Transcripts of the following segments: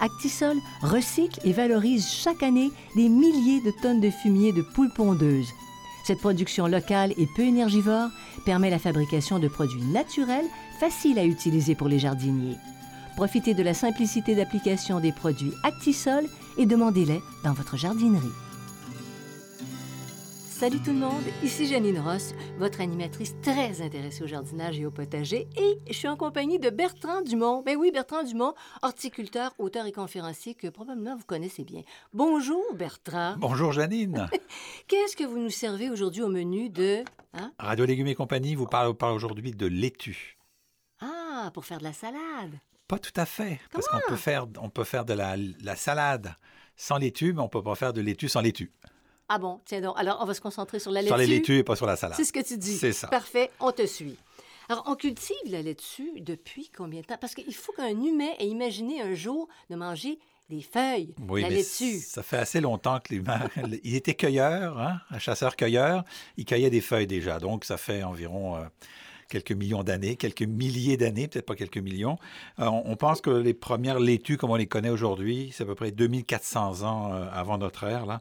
Actisol recycle et valorise chaque année des milliers de tonnes de fumier de poules pondeuses. Cette production locale et peu énergivore permet la fabrication de produits naturels faciles à utiliser pour les jardiniers. Profitez de la simplicité d'application des produits Actisol et demandez-les dans votre jardinerie. Salut tout le monde, ici Janine Ross, votre animatrice très intéressée au jardinage et au potager, et je suis en compagnie de Bertrand Dumont. Ben oui, Bertrand Dumont, horticulteur, auteur et conférencier que probablement vous connaissez bien. Bonjour Bertrand. Bonjour Janine. Qu'est-ce que vous nous servez aujourd'hui au menu de... Hein? Radio Légumes et compagnie vous parle, parle aujourd'hui de laitue. Ah, pour faire de la salade. Pas tout à fait, parce qu'on peut faire, on peut faire de la, la salade sans laitue, mais on peut pas faire de laitue sans laitue. Ah bon, tiens donc. Alors, on va se concentrer sur la laitue. Sur les laitues et pas sur la salade. C'est ce que tu dis. C'est ça. Parfait, on te suit. Alors, on cultive la laitue depuis combien de temps? Parce qu'il faut qu'un humain ait imaginé un jour de manger des feuilles, Oui, la mais laitue. ça fait assez longtemps que l'humain... il était cueilleur, hein, un chasseur-cueilleur. Il cueillait des feuilles déjà, donc ça fait environ... euh, quelques millions d'années, quelques milliers d'années, peut-être pas quelques millions. Euh, on, pense que les premières laitues, comme on les connaît aujourd'hui, c'est à peu près 2400 ans euh, avant notre ère. Là.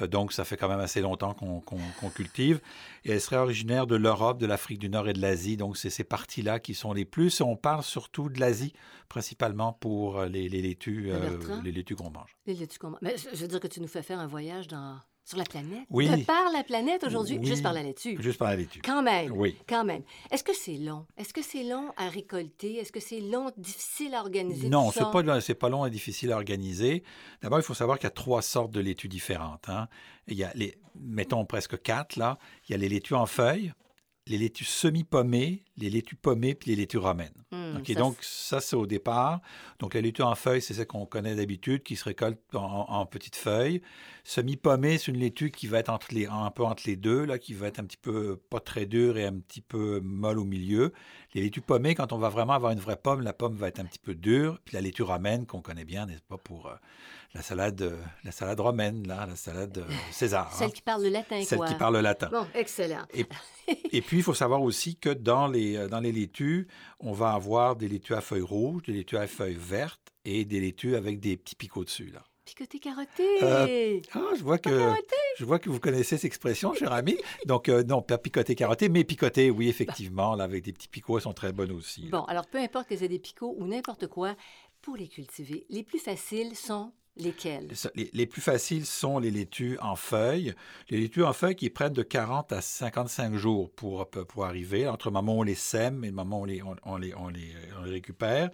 Euh, donc, ça fait quand même assez longtemps qu'on cultive. Et elles seraient originaires de l'Europe, de l'Afrique du Nord et de l'Asie. Donc, c'est ces parties-là qui sont les plus. Et on parle surtout de l'Asie, principalement pour euh, les, les laitues, euh, les laitues qu'on mange. Les laitues qu'on- Mais je je veux dire que tu nous fais faire un voyage dans... sur la planète? Oui. De par la planète aujourd'hui, Oui. juste par la laitue. Juste par la laitue. Quand même. Oui. Quand même. Est-ce que c'est long? Est-ce que c'est long à récolter? Est-ce que c'est long, difficile à organiser? Non, c'est pas, c'est pas long et difficile à organiser. D'abord, il faut savoir qu'il y a trois sortes de laitues différentes. hein. Il y a les, mettons presque quatre là. Il y a les laitues en feuilles, les laitues semi-pommées, les laitues pommées puis les laitues romaines. Ça, donc ça, c'est au départ. Donc la laitue en feuilles, c'est celle qu'on connaît d'habitude, qui se récolte en, en petites feuilles. Semi-pommée, c'est une laitue qui va être entre les, un peu entre les deux, là, qui va être un petit peu pas très dure et un petit peu molle au milieu. Les laitues pommées, quand on va vraiment avoir une vraie pomme, la pomme va être un petit peu dure. Puis la laitue romaine, qu'on connaît bien, n'est-ce pas, pour euh, la salade, euh, la salade romaine, là, la salade euh, César. Celle hein. qui parle le latin, Celle quoi. qui parle le latin. Bon, excellent. Et, et puis, il faut savoir aussi que dans les, euh, dans les laitues, on va avoir des laitues à feuilles rouges, des laitues à feuilles vertes et des laitues avec des petits picots dessus. Là. Picoté carotté. Euh, Ah, je vois que carotté. je vois que vous connaissez cette expression, cher ami. Donc, euh, non, pas picoté carotté, mais picoté, oui, effectivement, là, avec des petits picots, elles sont très bonnes aussi. là. Bon, alors peu importe que c'est des picots ou n'importe quoi, pour les cultiver, les plus faciles sont Les, plus faciles sont les laitues en feuilles. Les laitues en feuilles qui prennent de 40 à 55 jours pour, pour arriver, entre le moment où on les sème et le moment où on les, on, on les, on les, les récupère.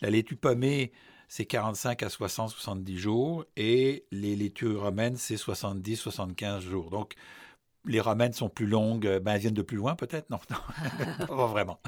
La laitue pommée, c'est 45 à 60, 70 jours. Et les laitues romaines, c'est 70, 75 jours. Donc, les romaines sont plus longues. Ben, elles viennent de plus loin, peut-être? Non, non, pas vraiment.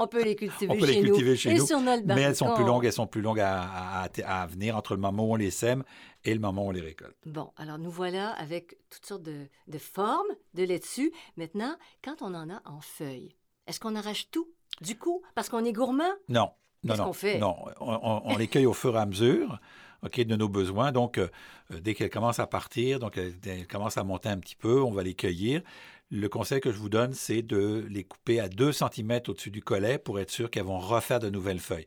On peut les cultiver On peut les chez cultiver nous. chez et nous, sur notre Mais elles sont plus longues, elles sont plus longues à, à, à- à venir entre le moment où on les sème et le moment où on les récolte. Bon, alors nous voilà avec toutes sortes de, de formes de laitue. Maintenant, quand on en a en feuilles, est-ce qu'on arrache tout du coup parce qu'on est gourmand? Non, non, Qu'est-ce non. qu'on fait? Non, on, on- on les cueille au fur et à mesure. OK, de nos besoins. Donc, euh, dès qu'elles commencent à partir, donc elles, elles commencent à monter un petit peu, on va les cueillir. Le conseil que je vous donne, c'est de les couper à 2 cm au-dessus du collet pour être sûr qu'elles vont refaire de nouvelles feuilles.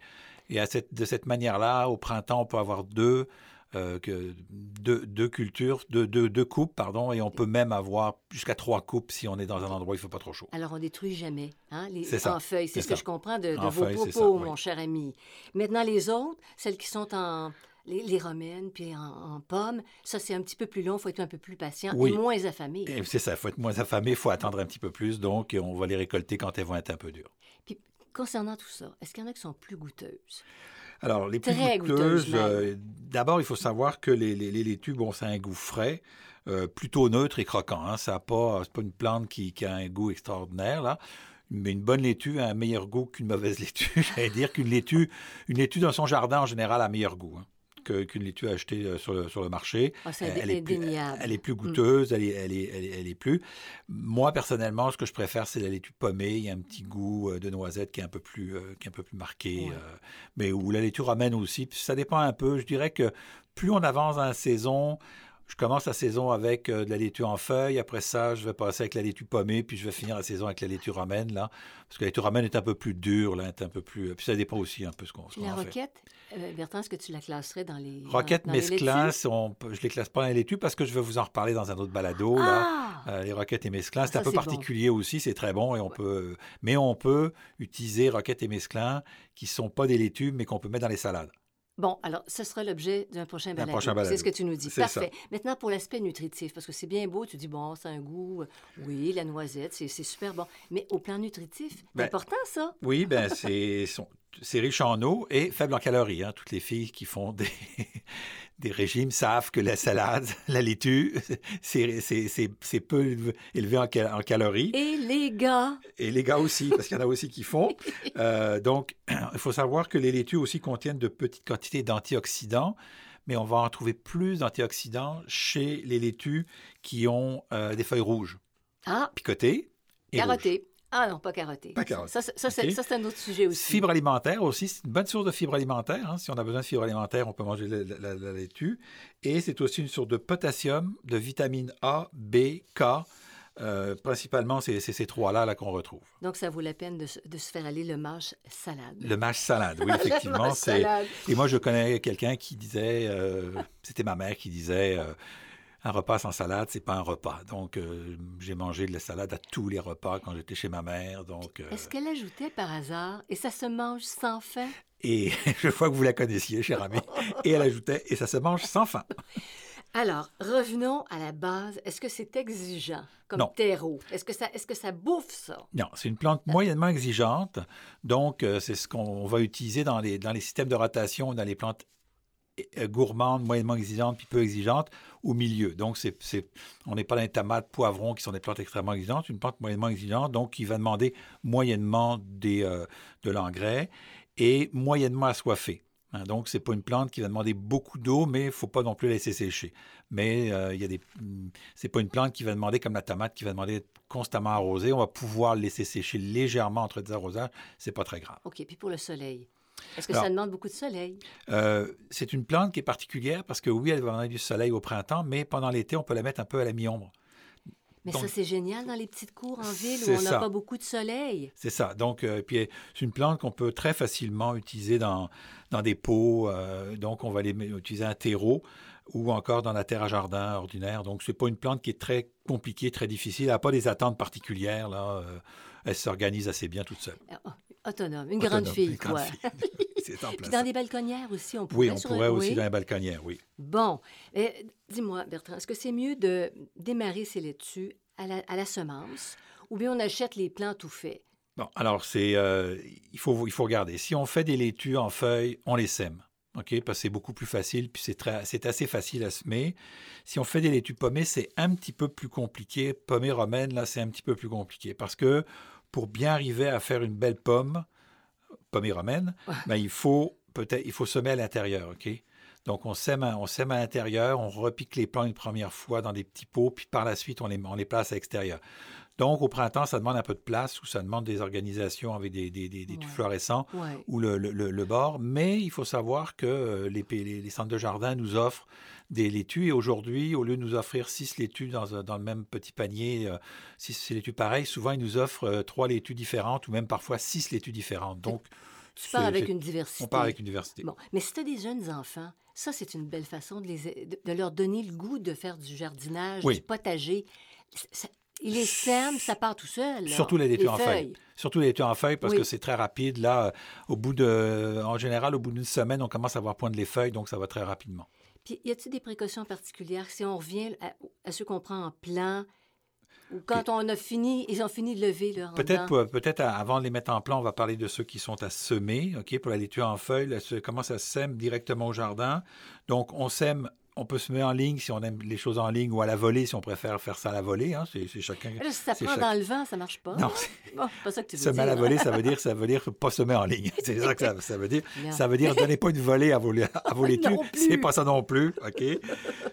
Et à cette- de cette manière-là, au printemps, on peut avoir deux, euh, que- deux, deux cultures, deux, deux- deux coupes, pardon, et on peut même avoir jusqu'à trois coupes si on est dans un endroit où il ne fait pas trop chaud. Alors, on détruit jamais hein, les, ça, en feuilles. C'est ce que je comprends de, vos propos, ça, oui. mon cher ami. Maintenant, les autres, celles qui sont en les, les romaines, puis en, en pommes, ça, c'est un petit peu plus long, il faut être un peu plus patient Oui. et moins affamé. Et C'est ça, il faut être moins affamé, il faut attendre un petit peu plus, donc on va les récolter quand elles vont être un peu dures. Puis, concernant tout ça, est-ce qu'il y en a qui sont plus goûteuses? Alors, les plus Très goûteuses, euh, d'abord, il faut savoir que les, les, les laitues, bon, ça a un goût frais, euh, plutôt neutre et croquant. Hein. Ça a pas, pas une plante qui, qui a un goût extraordinaire, là. Mais une bonne laitue a un meilleur goût qu'une mauvaise laitue. J'allais dire qu'une laitue, une laitue dans son jardin, en général, a un meilleur goût hein, qu'une laitue achetée euh, sur le, sur le marché. Ah, Elle est, plus, indéniable. elle est plus Mm. goûteuse, elle, est, elle, est, elle, est, elle est plus. Moi, personnellement, ce que je préfère, c'est la laitue pommée. Il y a un petit goût euh, de noisette qui est un peu plus, euh, qui est un peu plus marqué. Ouais. euh, mais où la laitue ramène aussi. Ça dépend un peu. Je dirais que plus on avance dans la saison, je commence la saison avec euh, de la laitue en feuilles. Après ça, je vais passer avec la laitue pommée. Puis je vais finir la saison avec la laitue romaine, là. Parce que la laitue romaine est un peu plus dure, là, est un peu plus... Puis ça dépend aussi un peu ce qu'on qu'on la fait. roquette, euh, Bertrand, est-ce que tu la classerais dans les. dans- Roquette dans les laitues? mesclin, on je les classe pas dans les laitues parce que je vais vous en reparler dans un autre balado. Là. Ah! Euh, les roquettes et mesclins, c'est Ça, un peu bon. particulier aussi, c'est très bon et on peut, mais on peut utiliser roquettes et mesclins qui sont pas des laitues mais qu'on peut mettre dans les salades. Bon, alors, ce sera l'objet d'un prochain balado. C'est ce que tu nous dis. Parfait. Maintenant, pour l'aspect nutritif, parce que c'est bien beau, tu dis, bon, c'est un goût, euh, oui, la noisette, c'est super bon. Mais au plan nutritif, c'est Ben, important, ça. Oui, ben c'est c'est riche en eau et faible en calories. hein. Toutes les filles qui font des, des régimes savent que la salade, la laitue, c'est peu élevé- en, cal- en calories. Et les gars, Et les gars aussi, parce qu'il y en a aussi qui font. Euh, donc, il faut savoir que les laitues aussi contiennent de petites quantités d'antioxydants, mais on va en trouver plus d'antioxydants chez les laitues qui ont euh, des feuilles rouges, ah, picotées et rouges. Ah non, pas carotté. Pas carotté. Ça, c'est- ça, c'est OK. ça, c'est un autre sujet aussi. Fibres alimentaires aussi, c'est une bonne source de fibres alimentaires. hein. Si on a besoin de fibres alimentaires, on peut manger la, la- la laitue. Et c'est aussi une source de potassium, de vitamine A, B, K. Euh, principalement, c'est ces trois-là là, qu'on retrouve. Donc, ça vaut la peine de, se- de se faire aller le mâche salade. Le mâche salade, oui, Le effectivement. salade. Et moi, je connais quelqu'un qui disait, euh, c'était ma mère qui disait, euh, un repas sans salade, c'est pas un repas. Donc, euh, j'ai mangé de la salade à tous les repas quand j'étais chez ma mère. Donc, euh, Est-ce qu'elle ajoutait par hasard, et ça se mange sans fin? et je vois que vous la connaissiez, cher ami. Et elle ajoutait, et ça se mange sans fin. Alors, revenons à la base. Est-ce que c'est exigeant comme Non. terreau? Est-ce que, ça, est-ce que ça bouffe ça? Non, c'est une plante moyennement exigeante. Donc, euh, c'est ce qu'on va utiliser dans les, dans les systèmes de rotation, dans les plantes euh, gourmandes, moyennement exigeantes, puis peu exigeantes, au milieu. Donc, c'est, on n'est pas dans les tomates, poivrons, qui sont des plantes extrêmement exigeantes, une plante moyennement exigeante, donc qui va demander moyennement des, euh, de l'engrais et moyennement assoiffée. Hein, donc, c'est pas une plante qui va demander beaucoup d'eau, mais il faut pas non plus la laisser sécher. Mais euh, il y a des, c'est pas une plante qui va demander comme la tomate qui va demander constamment arrosée. On va pouvoir laisser sécher légèrement entre des arrosages. C'est pas très grave. OK, puis pour le soleil. Est-ce que Alors- ça demande beaucoup de soleil? Euh, c'est une plante qui est particulière parce que oui, elle va demander du soleil au printemps, mais pendant l'été, on peut la mettre un peu à la mi-ombre. Mais Donc- ça, c'est génial dans les petites cours en ville où on n'a pas beaucoup de soleil. C'est ça. Donc, euh, puis c'est une plante qu'on peut très facilement utiliser dans, dans des pots. euh, donc, on va les utiliser un terreau ou encore dans la terre à jardin ordinaire. Donc, c'est pas une plante qui est très compliquée, très difficile. Elle n'a pas des attentes particulières. Là. euh, elle s'organise assez bien toute seule. Autonome, une grande fille, quoi. C'est en Puis place. dans des balconnières aussi, on pourrait. Oui, on sur- pourrait aussi oui. dans les balconnières, oui. Bon, Eh, dis-moi, Bertrand, est-ce que c'est mieux de démarrer ces laitues à la, à la semence ou bien on achète les plants tout faits? Bon, alors, c'est, euh, il, faut, il faut regarder. Si on fait des laitues en feuilles, on les sème. OK? Parce que c'est beaucoup plus facile, puis c'est, très, c'est assez facile à semer. Si on fait des laitues pommées, c'est un petit peu plus compliqué. Pommée romaine, là, c'est un petit peu plus compliqué. Parce que pour bien arriver à faire une belle pomme, pommée romaine, ben, il faut peut-être il faut semer à l'intérieur, OK? Donc, on sème, à, on sème à l'intérieur, on repique les plants une première fois dans des petits pots, puis par la suite, on les, on les place à l'extérieur. Donc, au printemps, ça demande un peu de place ou ça demande des organisations avec des, des, des, des Ouais. fluorescents ou le, le- le- le bord. Mais il faut savoir que euh, les, les, les centres de jardin nous offrent des laitues. Et aujourd'hui, au lieu de nous offrir six laitues dans, dans le même petit panier, euh, six, laitues pareilles, souvent ils nous offrent euh, trois laitues différentes ou même parfois six laitues différentes. Donc, Tu pars avec une diversité. on part avec une diversité. Bon, mais si tu as des jeunes enfants, ça, c'est une belle façon de, les, de, de leur donner le goût de faire du jardinage, Oui. du potager. Ça- Il les sème, ça part tout seul. Surtout les laitues en feuilles. feuilles. Surtout les laitues en feuilles parce Oui. que c'est très rapide. Là, euh, au bout de, en général, au bout d'une semaine, on commence à voir poindre les feuilles, donc ça va très rapidement. Puis, y a-t-il des précautions particulières? Si on revient à, à ceux qu'on prend en plan ou quand on a fini, ils ont fini de lever leur Peut-être pour- peut-être avant de les mettre en plan, on va parler de ceux qui sont à semer. Ok, pour la laitue en feuilles, là, comment ça sème directement au jardin. Donc, on sème. On peut semer en ligne si on aime les choses en ligne ou à la volée si on préfère faire ça à la volée. hein. C'est chacun. Là, si ça prend chaque- dans le vent, ça marche pas. Non, Bon, c'est pas ça que tu veux Semer à la dire. volée, ça veut dire, ça veut dire pas semer en ligne. C'est ça que ça, ça veut dire. Non. Ça veut dire donnez pas une volée à vos, à vos laitues. C'est pas ça non plus. OK?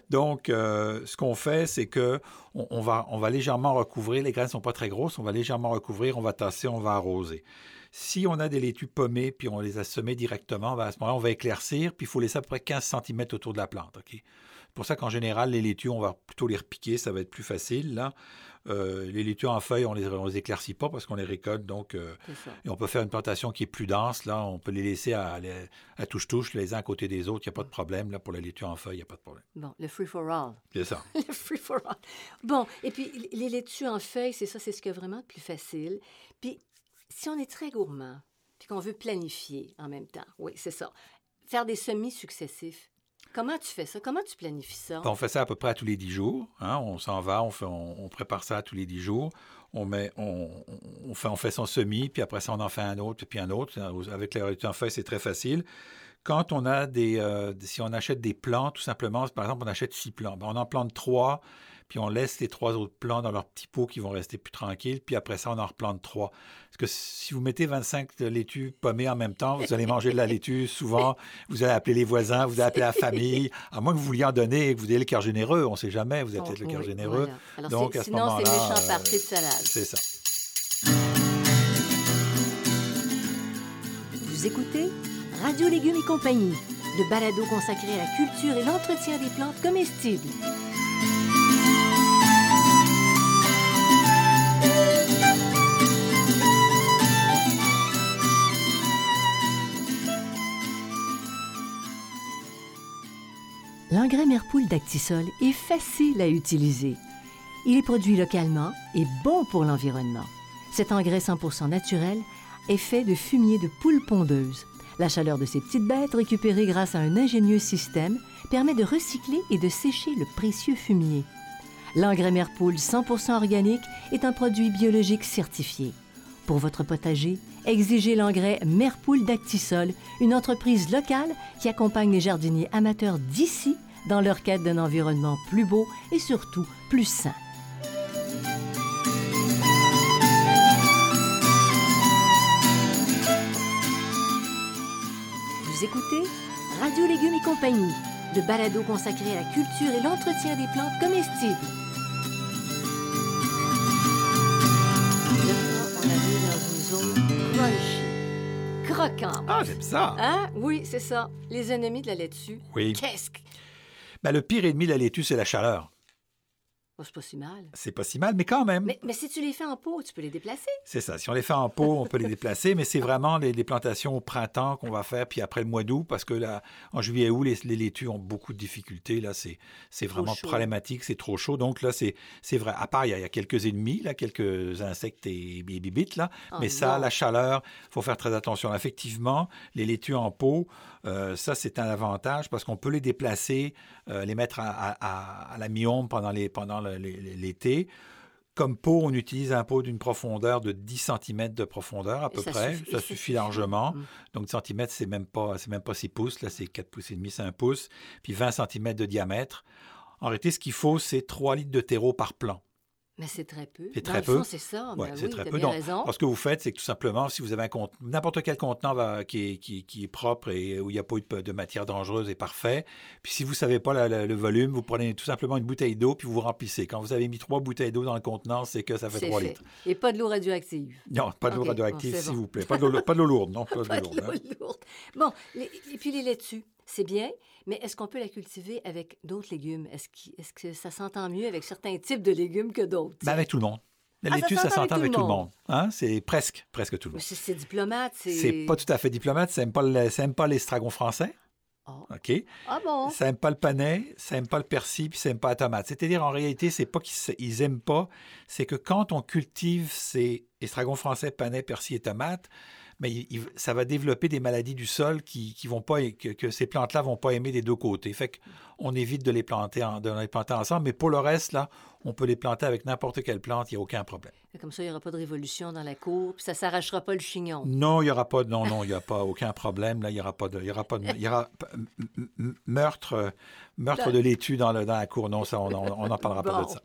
Donc, euh, ce qu'on fait, c'est que on, on va, on va légèrement recouvrir. Les graines sont pas très grosses. On va légèrement recouvrir. On va tasser, on va arroser. Si on a des laitues pommées, puis on les a semées directement, ben, à ce moment-là, on va éclaircir, puis il faut laisser à peu près 15 cm autour de la plante. C'est pour ça qu'en général, les laitues, on va plutôt les repiquer, ça va être plus facile. Là. Euh, les laitues en feuilles, on les, on les éclaircit pas parce qu'on les récolte, donc euh, et on peut faire une plantation qui est plus dense. Là, on peut les laisser à, à touche-touche, les uns à côté des autres. Il n'y a pas de problème. Là, pour la laitue en feuilles, il n'y a pas de problème. Bon, le free for all. C'est ça. le free for all. Bon, et puis les laitues en feuilles, c'est ça, c'est ce qui est vraiment plus facile. Puis si on est très gourmand, puis qu'on veut planifier en même temps, oui, c'est ça. Faire des semis successifs. Comment tu fais ça? Comment tu planifies ça? On fait ça à peu près à tous les dix jours. hein. On s'en va, on, prépare ça tous les dix jours. On, met, on, fait, on fait son semis, puis après ça, on en fait un autre, puis un autre. Avec laitue en feuilles, c'est très facile. Quand on a des, euh, si on achète des plants, tout simplement, par exemple, on achète six plants, ben, on en plante trois, puis on laisse les trois autres plants dans leurs petits pots qui vont rester plus tranquilles, puis après ça, on en replante trois. Parce que si vous mettez 25 laitues pommées en même temps, vous allez manger de la laitue, souvent, vous allez appeler les voisins, vous allez appeler la famille, à moins que vous vouliez en donner et que vous ayez le cœur généreux, on ne sait jamais, vous avez Oh, peut-être le cœur oui, généreux. voilà. Alors, Donc, à ce sinon, c'est méchant euh, parti de salade. C'est ça. Vous écoutez Radio Légumes et compagnie, le balado consacré à la culture et l'entretien des plantes comestibles. L'engrais Merpoule d'Actisol est facile à utiliser. Il est produit localement et bon pour l'environnement. Cet engrais 100% naturel est fait de fumier de poules pondeuses. La chaleur de ces petites bêtes, récupérée grâce à un ingénieux système, permet de recycler et de sécher le précieux fumier. L'engrais Merpoule 100% organique est un produit biologique certifié. Pour votre potager, exigez l'engrais Merpoule d'Actisol, une entreprise locale qui accompagne les jardiniers amateurs d'ici dans leur quête d'un environnement plus beau et surtout plus sain. Vous écoutez Radio Légumes et compagnie, le balado consacré à la culture et l'entretien des plantes comestibles. On arrive dans une zone crunchy, croquante. Ah, j'aime ça. Hein? Oui, c'est ça. Les ennemis de la laitue. Oui. Qu'est-ce que... Ben, le pire ennemi de la laitue, c'est la chaleur. Oh, c'est pas si mal. C'est pas si mal, mais quand même. Mais, mais si tu les fais en pot, tu peux les déplacer. C'est ça. Si on les fait en pot, on peut les déplacer, mais c'est vraiment les, les plantations au printemps qu'on va faire, puis après le mois d'août, parce que là, en juillet août, les, les laitues ont beaucoup de difficultés. Là, c'est, c'est vraiment chaud. problématique, c'est trop chaud. Donc là, c'est, c'est vrai. À part, il y, a, il y a quelques ennemis, là, quelques insectes et bibites, là. Oh mais ça, non. la chaleur, faut faire très attention. Effectivement, les laitues en pot, euh, ça, c'est un avantage parce qu'on peut les déplacer, euh, les mettre à, à- à- à la mi-ombre pendant, l'été. Comme pot, on utilise un pot d'une profondeur de 10 cm de profondeur à Et peu ça près. suffit- ça suffit suffit. largement. Mm. Donc 10 cm, c'est même pas c'est même pas 6 pouces, là c'est 4 pouces et demi, c'est 1 pouce, puis 20 cm de diamètre. En réalité, ce qu'il faut, c'est 3 litres de terreau par plant. Mais c'est très peu. C'est très peu. c'est ça. Ouais, Ben oui, très peu. bien Donc, raison. alors, ce que vous faites, c'est que tout simplement, si vous avez un compte, n'importe quel contenant va- qui, est, qui, qui est propre et où il n'y a pas eu de, de matière dangereuse est parfait. Puis si vous ne savez pas la- la- le volume, vous prenez tout simplement une bouteille d'eau puis vous remplissez. Quand vous avez mis trois bouteilles d'eau dans le contenant, c'est que ça fait C'est 3 fait. litres. Et pas de l'eau radioactive. Non, pas de l'eau radioactive, bon, s'il bon. vous plaît. Pas de l'eau lourde, non. Pas de l'eau lourde. hein. l'eau lourde. Bon, les- et puis les laitues, c'est bien, mais est-ce qu'on peut la cultiver avec d'autres légumes? Est-ce que ça s'entend mieux avec certains types de légumes que d'autres? Ben, avec tout le monde. La Ah, ça laitue, ça s'entend avec tout le monde. Hein? C'est presque, presque tout le monde. c'est c'est diplomate, c'est... Pas tout à fait diplomate. Ça n'aime pas, le- ça aime pas l'estragon français. Oh. OK? Ah bon? Ça n'aime pas le panais, ça n'aime pas le persil, puis ça n'aime pas la tomate. C'est-à-dire, en réalité, c'est pas qu'ils n'aiment pas, c'est que quand on cultive ces estragon français, panais, persil et tomates, mais il- ça va développer des maladies du sol qui, qui vont pas, que, que ces plantes-là vont pas aimer des deux côtés. Fait qu'on évite de les planter, en- de les planter ensemble, mais pour le reste, là, on peut les planter avec n'importe quelle plante, il n'y a aucun problème. Comme ça, il n'y aura pas de révolution dans la cour, puis ça s'arrachera pas le chignon. Non, il n'y aura pas de, non, non, il n'y a pas aucun problème. Là, il n'y aura pas de, il y aura pas de, il y aura meurtre, euh, meurtre de laitue dans, le, dans la cour. Non, ça, on n'en parlera pas de ça.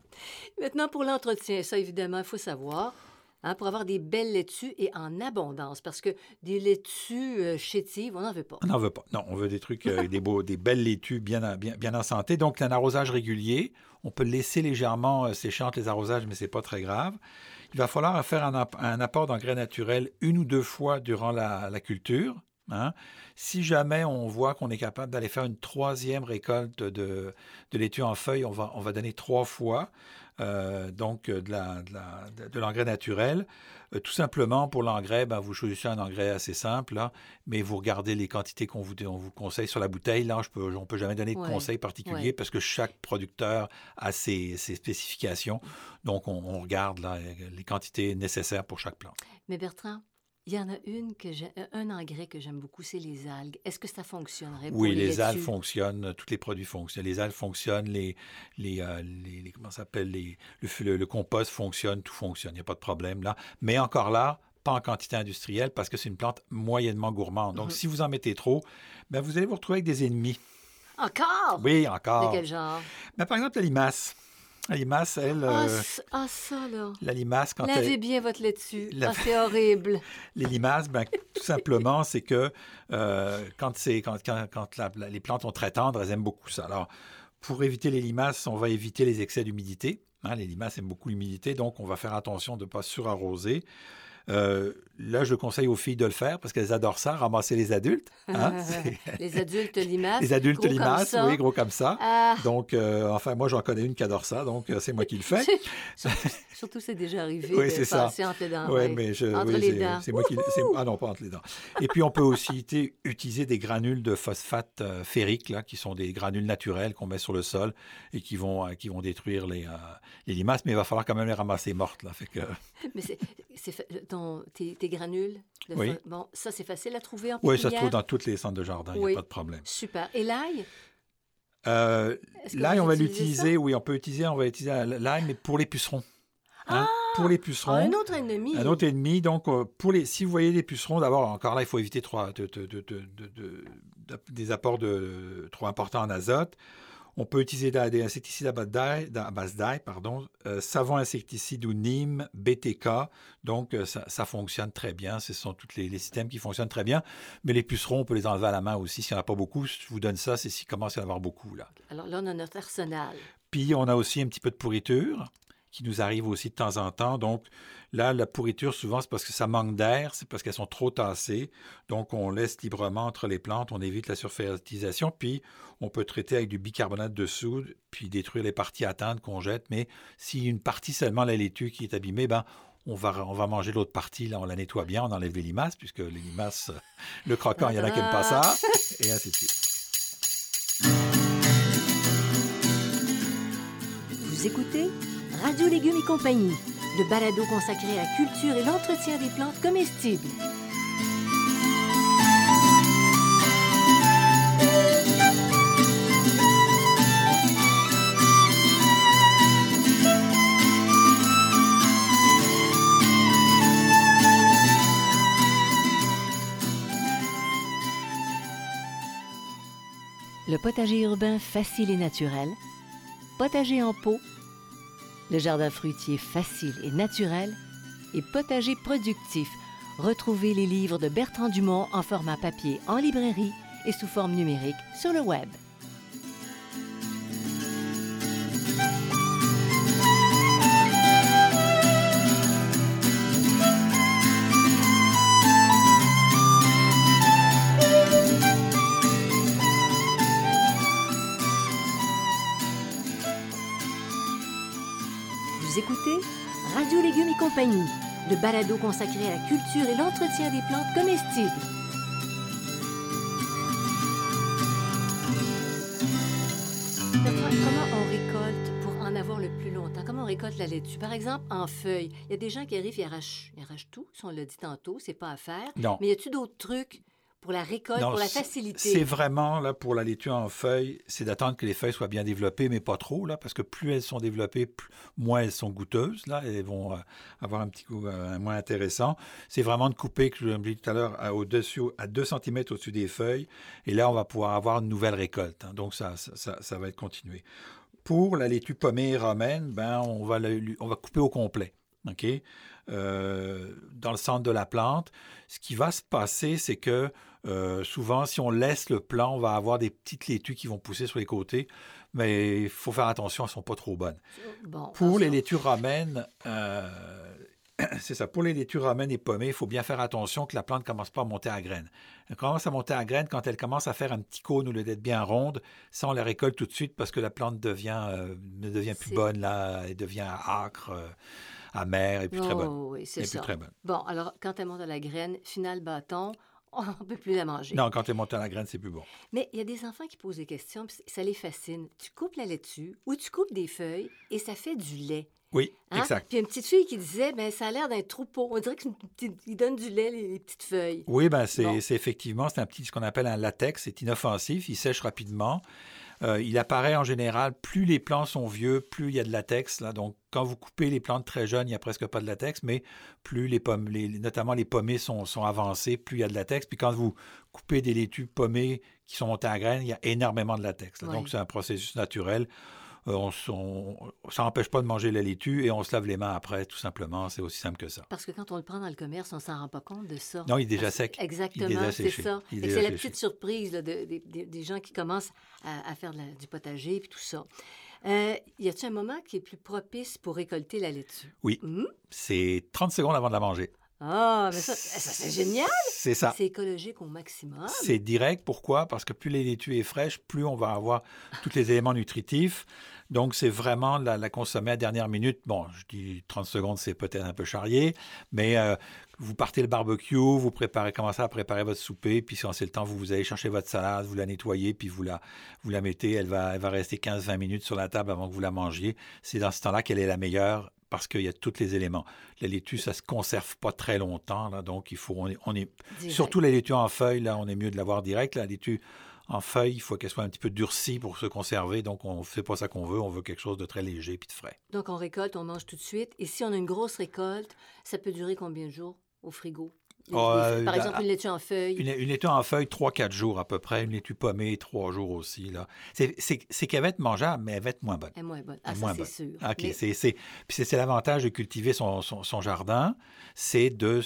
Maintenant, pour l'entretien, ça, évidemment, il faut savoir. Hein, pour avoir des belles laitues et en abondance, parce que des laitues euh, chétives, on n'en veut pas. On n'en veut pas. Non, on veut des trucs, euh, des, beaux, des belles laitues bien, en- bien, bien en santé. Donc, un arrosage régulier. On peut laisser légèrement euh, les arrosages, mais c'est pas très grave. Il va falloir faire un, app- un apport d'engrais naturel une ou deux fois durant la, la culture. hein. Si jamais on voit qu'on est capable d'aller faire une troisième récolte de, de laitue en feuilles, on va, on va donner trois fois. Euh, donc euh, de la- de la- de- de l'engrais naturel. Euh, tout simplement, pour l'engrais, ben, vous choisissez un engrais assez simple, là, mais vous regardez les quantités qu'on vous, on vous conseille sur la bouteille. Là, je peux, on ne peut jamais donner de Ouais, conseils particuliers ouais. parce que chaque producteur a ses, ses spécifications. Donc, on, on regarde là, les quantités nécessaires pour chaque plante. Mais Bertrand, il y en a une que j'ai, un engrais que j'aime beaucoup, c'est les algues. Est-ce que ça fonctionnerait pour Oui, les, les algues fonctionnent, tous les produits fonctionnent. Les algues fonctionnent, les, les, euh, les- les- comment ça s'appelle, les, le, le- le compost fonctionne, tout fonctionne, il n'y a pas de problème là. Mais encore là, pas en quantité industrielle parce que c'est une plante moyennement gourmande. Donc, Mhm. si vous en mettez trop, ben, vous allez vous retrouver avec des ennemis. Encore? Oui, De encore. quel genre? Ben, par exemple, la limace. La limace, elle, Ah, euh, ah, ça, là. la limace, quand Lavez elle, bien votre laitue. La- Ah, c'est horrible. les limaces, ben, tout simplement, c'est que euh, quand, c'est, quand, quand, quand la- la- les plantes sont très tendres, elles aiment beaucoup ça. Alors, pour éviter les limaces, on va éviter les excès d'humidité. Hein, les limaces aiment beaucoup l'humidité, donc on va faire attention de ne pas surarroser. Euh, là, je conseille aux filles de le faire parce qu'elles adorent ça, ramasser les adultes. hein, les adultes limaces. les adultes gros comme limaces, ça. oui, gros comme ça. Ah, Donc, euh, enfin, moi, j'en connais une qui adore ça, donc euh, c'est moi qui le fais. surtout, c'est déjà arrivé Oui, c'est ça. entre les dents. Oui, ouais. mais je, Entre oui, les c'est- dents. c'est moi qui. Ah non, pas entre les dents. Et puis, on peut aussi uti- utiliser des granules de phosphate ferrique, là, qui sont des granules naturels qu'on met sur le sol et qui vont, qui vont détruire les, les limaces, mais il va falloir quand même les ramasser mortes. Là, fait que, Mais c'est, ton, tes, tes granules. de Oui. fa- Bon, ça, c'est facile à trouver en oui, ça se pépinière? trouve dans tous les centres de jardin, il n'y Oui. a pas de problème. Super. Et l'ail? Euh, l'ail, on va l'utiliser, oui, on peut utiliser, on va utiliser l'ail, mais pour les pucerons. Hein, pour les pucerons. Ah, un autre ennemi. Un autre ennemi. Donc, euh, pour les, si vous voyez des pucerons, d'abord, encore là, il faut éviter trois, de- de- de- des apports de, trop importants en azote. On peut utiliser des insecticides à base d'ail, pardon, euh, savon insecticide ou Nîmes, BTK. Donc, euh, ça, ça fonctionne très bien. Ce sont tous les, les systèmes qui fonctionnent très bien. Mais les pucerons, on peut les enlever à la main aussi. S'il n'y en a pas beaucoup, je vous donne ça, c'est s'il commence à y en avoir beaucoup. Là. Alors là, on a notre arsenal. Puis on a aussi un petit peu de pourriture qui nous arrive aussi de temps en temps. Donc là, la pourriture, souvent, c'est parce que ça manque d'air, c'est parce qu'elles sont trop tassées. Donc on laisse librement entre les plantes, on évite la surfertilisation. Puis on peut traiter avec du bicarbonate de soude, puis détruire les parties atteintes qu'on jette. Mais si une partie seulement la laitue qui est abîmée, ben on va, on va manger l'autre partie, là, on la nettoie bien, on enlève les limaces, puisque les limaces, le croquant, il y en a qui n'aiment pas ça, et ainsi de suite. Vous écoutez Radio Légumes et compagnie, le balado consacré à la culture et l'entretien des plantes comestibles. Le potager urbain facile et naturel, potager en pot, le jardin fruitier facile et naturel et potager productif. Retrouvez les livres de Bertrand Dumont en format papier en librairie et sous forme numérique sur le web. Radio Légumes et compagnie, le balado consacré à la culture et l'entretien des plantes comestibles. Comment on récolte pour en avoir le plus longtemps? Comment on récolte la laitue? Par exemple, en feuilles, il y a des gens qui arrivent, ils arrachent, ils arrachent tout, si on l'a dit tantôt, c'est pas à faire. Non. Mais y a-tu d'autres trucs pour la récolte, Non, pour la facilité? C'est vraiment, là, pour la laitue en feuilles, c'est d'attendre que les feuilles soient bien développées, mais pas trop, là, parce que plus elles sont développées, plus- moins elles sont goûteuses, là, elles vont euh, avoir un petit goût euh, moins intéressant. C'est vraiment de couper, que je vous l'ai dit tout à l'heure, à, au-dessus, à 2 cm au-dessus des feuilles, et là, on va pouvoir avoir une nouvelle récolte. hein. donc, ça, ça, ça- ça va être continué. Pour la laitue pommée romaine, ben, on, va le- on va couper au complet. OK? Euh, dans le centre de la plante, ce qui va se passer, c'est que euh, souvent, si on laisse le plant, on va avoir des petites laitues qui vont pousser sur les côtés, mais il faut faire attention, elles ne sont pas trop bonnes. Bon, Pour les laitues romaines, euh, c'est ça. Pour les laitues romaines et pommées, il faut bien faire attention que la plante ne commence pas à monter à graines. Elle commence à monter à graines quand elle commence à faire un petit cône au lieu d'être bien ronde. Ça, on la récolte tout de suite parce que la plante devient, euh, ne devient plus bonne, là. Elle devient euh, amère et puis très bonne. Oh, oui, c'est puis ça. très bonne. Bon, alors, quand elle monte à la graine, final bâton, on ne peut plus la manger. Non, quand elle monte à la graine, c'est plus bon. Mais il y a des enfants qui posent des questions, puis ça les fascine. Tu coupes la laitue ou tu coupes des feuilles et ça fait du lait. Oui, Hein? exact. Puis il y a une petite fille qui disait, ben ça a l'air d'un troupeau. On dirait qu'ils donnent du lait, les, les petites feuilles. Oui, ben c'est Bon. effectivement, c'est un petit, ce qu'on appelle un latex, c'est inoffensif, il sèche rapidement. Euh, il apparaît en général, plus les plants sont vieux, plus il y a de latex. Là. Donc, quand vous coupez les plantes très jeunes, il n'y a presque pas de latex, mais plus les pommes, les- notamment les pommées sont, sont avancées, plus il y a de latex. Puis quand vous coupez des laitues pommées qui sont montées à graines, il y a énormément de latex. là. Oui. Donc, c'est un processus naturel. Euh, on on- ça n'empêche pas de manger la laitue et on se lave les mains après, tout simplement. C'est aussi simple que ça. Parce que quand on le prend dans le commerce, on s'en rend pas compte de ça. Non, il est déjà Parce- sec. Exactement, c'est ça. C'est la petite surprise là, de- de- de- des gens qui commencent à, à faire la- du potager et tout ça. Euh, y a-t-il un moment qui est plus propice pour récolter la laitue? Oui. Hmm? C'est 30 secondes avant de la manger. Ah, mais ça, ça c'est génial! C'est ça. C'est écologique au maximum. C'est direct. Pourquoi? Parce que plus la laitue est fraîche, plus on va avoir tous les éléments nutritifs. Donc, c'est vraiment la, la consommer à dernière minute. Bon, je dis 30 secondes, c'est peut-être un peu charrié, mais euh, vous partez le barbecue, vous préparez, commencez à préparer votre souper, puis si c'est le temps, vous, vous allez chercher votre salade, vous la nettoyez, puis vous la, vous la mettez. Elle va, elle va rester 15-20 minutes sur la table avant que vous la mangiez. C'est dans ce temps-là qu'elle est la meilleure parce qu'il y a tous les éléments. La laitue, ça se conserve pas très longtemps, là, donc il faut, on est, on est Direct. Surtout la laitue en feuille, là, on est mieux de l'avoir direct. La laitue en feuille, il faut qu'elle soit un petit peu durcie pour se conserver. Donc, on ne fait pas ça qu'on veut. On veut quelque chose de très léger puis de frais. Donc, on récolte, on mange tout de suite. Et si on a une grosse récolte, ça peut durer combien de jours au frigo? Euh, par exemple, une laitue en feuille. Une, une laitue en feuille, 3-4 jours à peu près. Une laitue pommée, 3 jours aussi. Là. C'est, c'est, c'est qu'elle va être mangeable, mais elle va être moins bonne. Elle est moins bonne. Ah, ça, c'est sûr. OK, Mais- c'est, c'est, puis c'est, c'est l'avantage de cultiver son, son, son jardin, c'est de,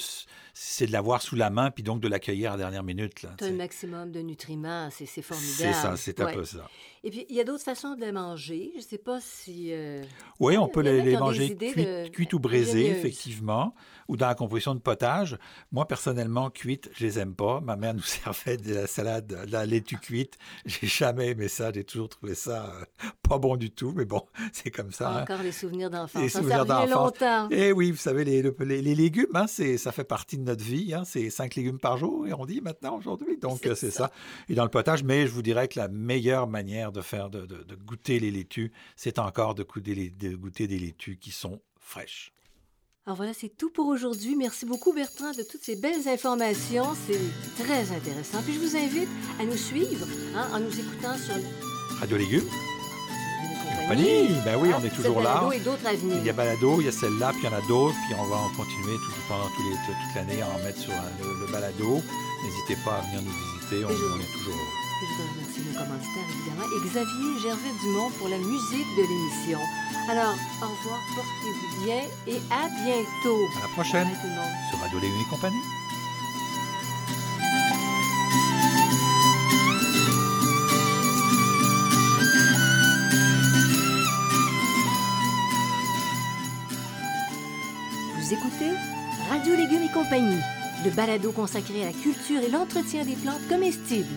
c'est de l'avoir sous la main, puis donc de l'accueillir à la dernière minute. Là, Tu as tu le sais. maximum de nutriments, c'est c'est formidable. c'est ça, c'est un Ouais. peu ça. Et puis, il y a d'autres façons de les manger. Je ne sais pas si... euh, Oui, on peut les, manger cuites, de- ou braisées, ingénieuses. effectivement, ou dans la composition de potage. Moi, personnellement, cuites, je les aime pas. Ma mère nous servait de la salade, de la laitue cuite. J'ai jamais aimé ça. J'ai toujours trouvé ça euh, pas bon du tout. Mais bon, c'est comme ça. hein. Encore les souvenirs d'enfance. Les Ça, souvenirs d'enfance. longtemps. Eh oui, vous savez, les, le- les- les légumes, hein, c'est, ça fait partie de notre vie. hein. c'est cinq légumes par jour, et on dit maintenant, aujourd'hui. Donc, C'est euh, c'est ça. ça. Et dans le potage, mais je vous dirais que la meilleure manière de faire, de, de- de goûter les laitues, c'est encore de goûter, les, de goûter des laitues qui sont fraîches. Alors voilà, c'est tout pour aujourd'hui. Merci beaucoup Bertrand de toutes ces belles informations. C'est très intéressant. Puis je vous invite à nous suivre hein, en nous écoutant sur Radio Légumes. Compagnie, ben oui, on est Cette toujours là. balado et d'autres à venir. Il y a balado, il y a celle-là, puis il y en a d'autres, puis on va en continuer tout, pendant les- toute l'année à en mettre sur euh, le, le balado. N'hésitez pas à venir nous visiter, on, on est toujours Puis je voudrais remercier nos commanditaires, évidemment, et Xavier Gervais Dumont pour la musique de l'émission. Alors, au revoir, portez-vous bien et à bientôt. À la prochaine Bye tout le monde. sur Radio Légumes et compagnie. Vous écoutez Radio Légumes et compagnie, le balado consacré à la culture et l'entretien des plantes comestibles.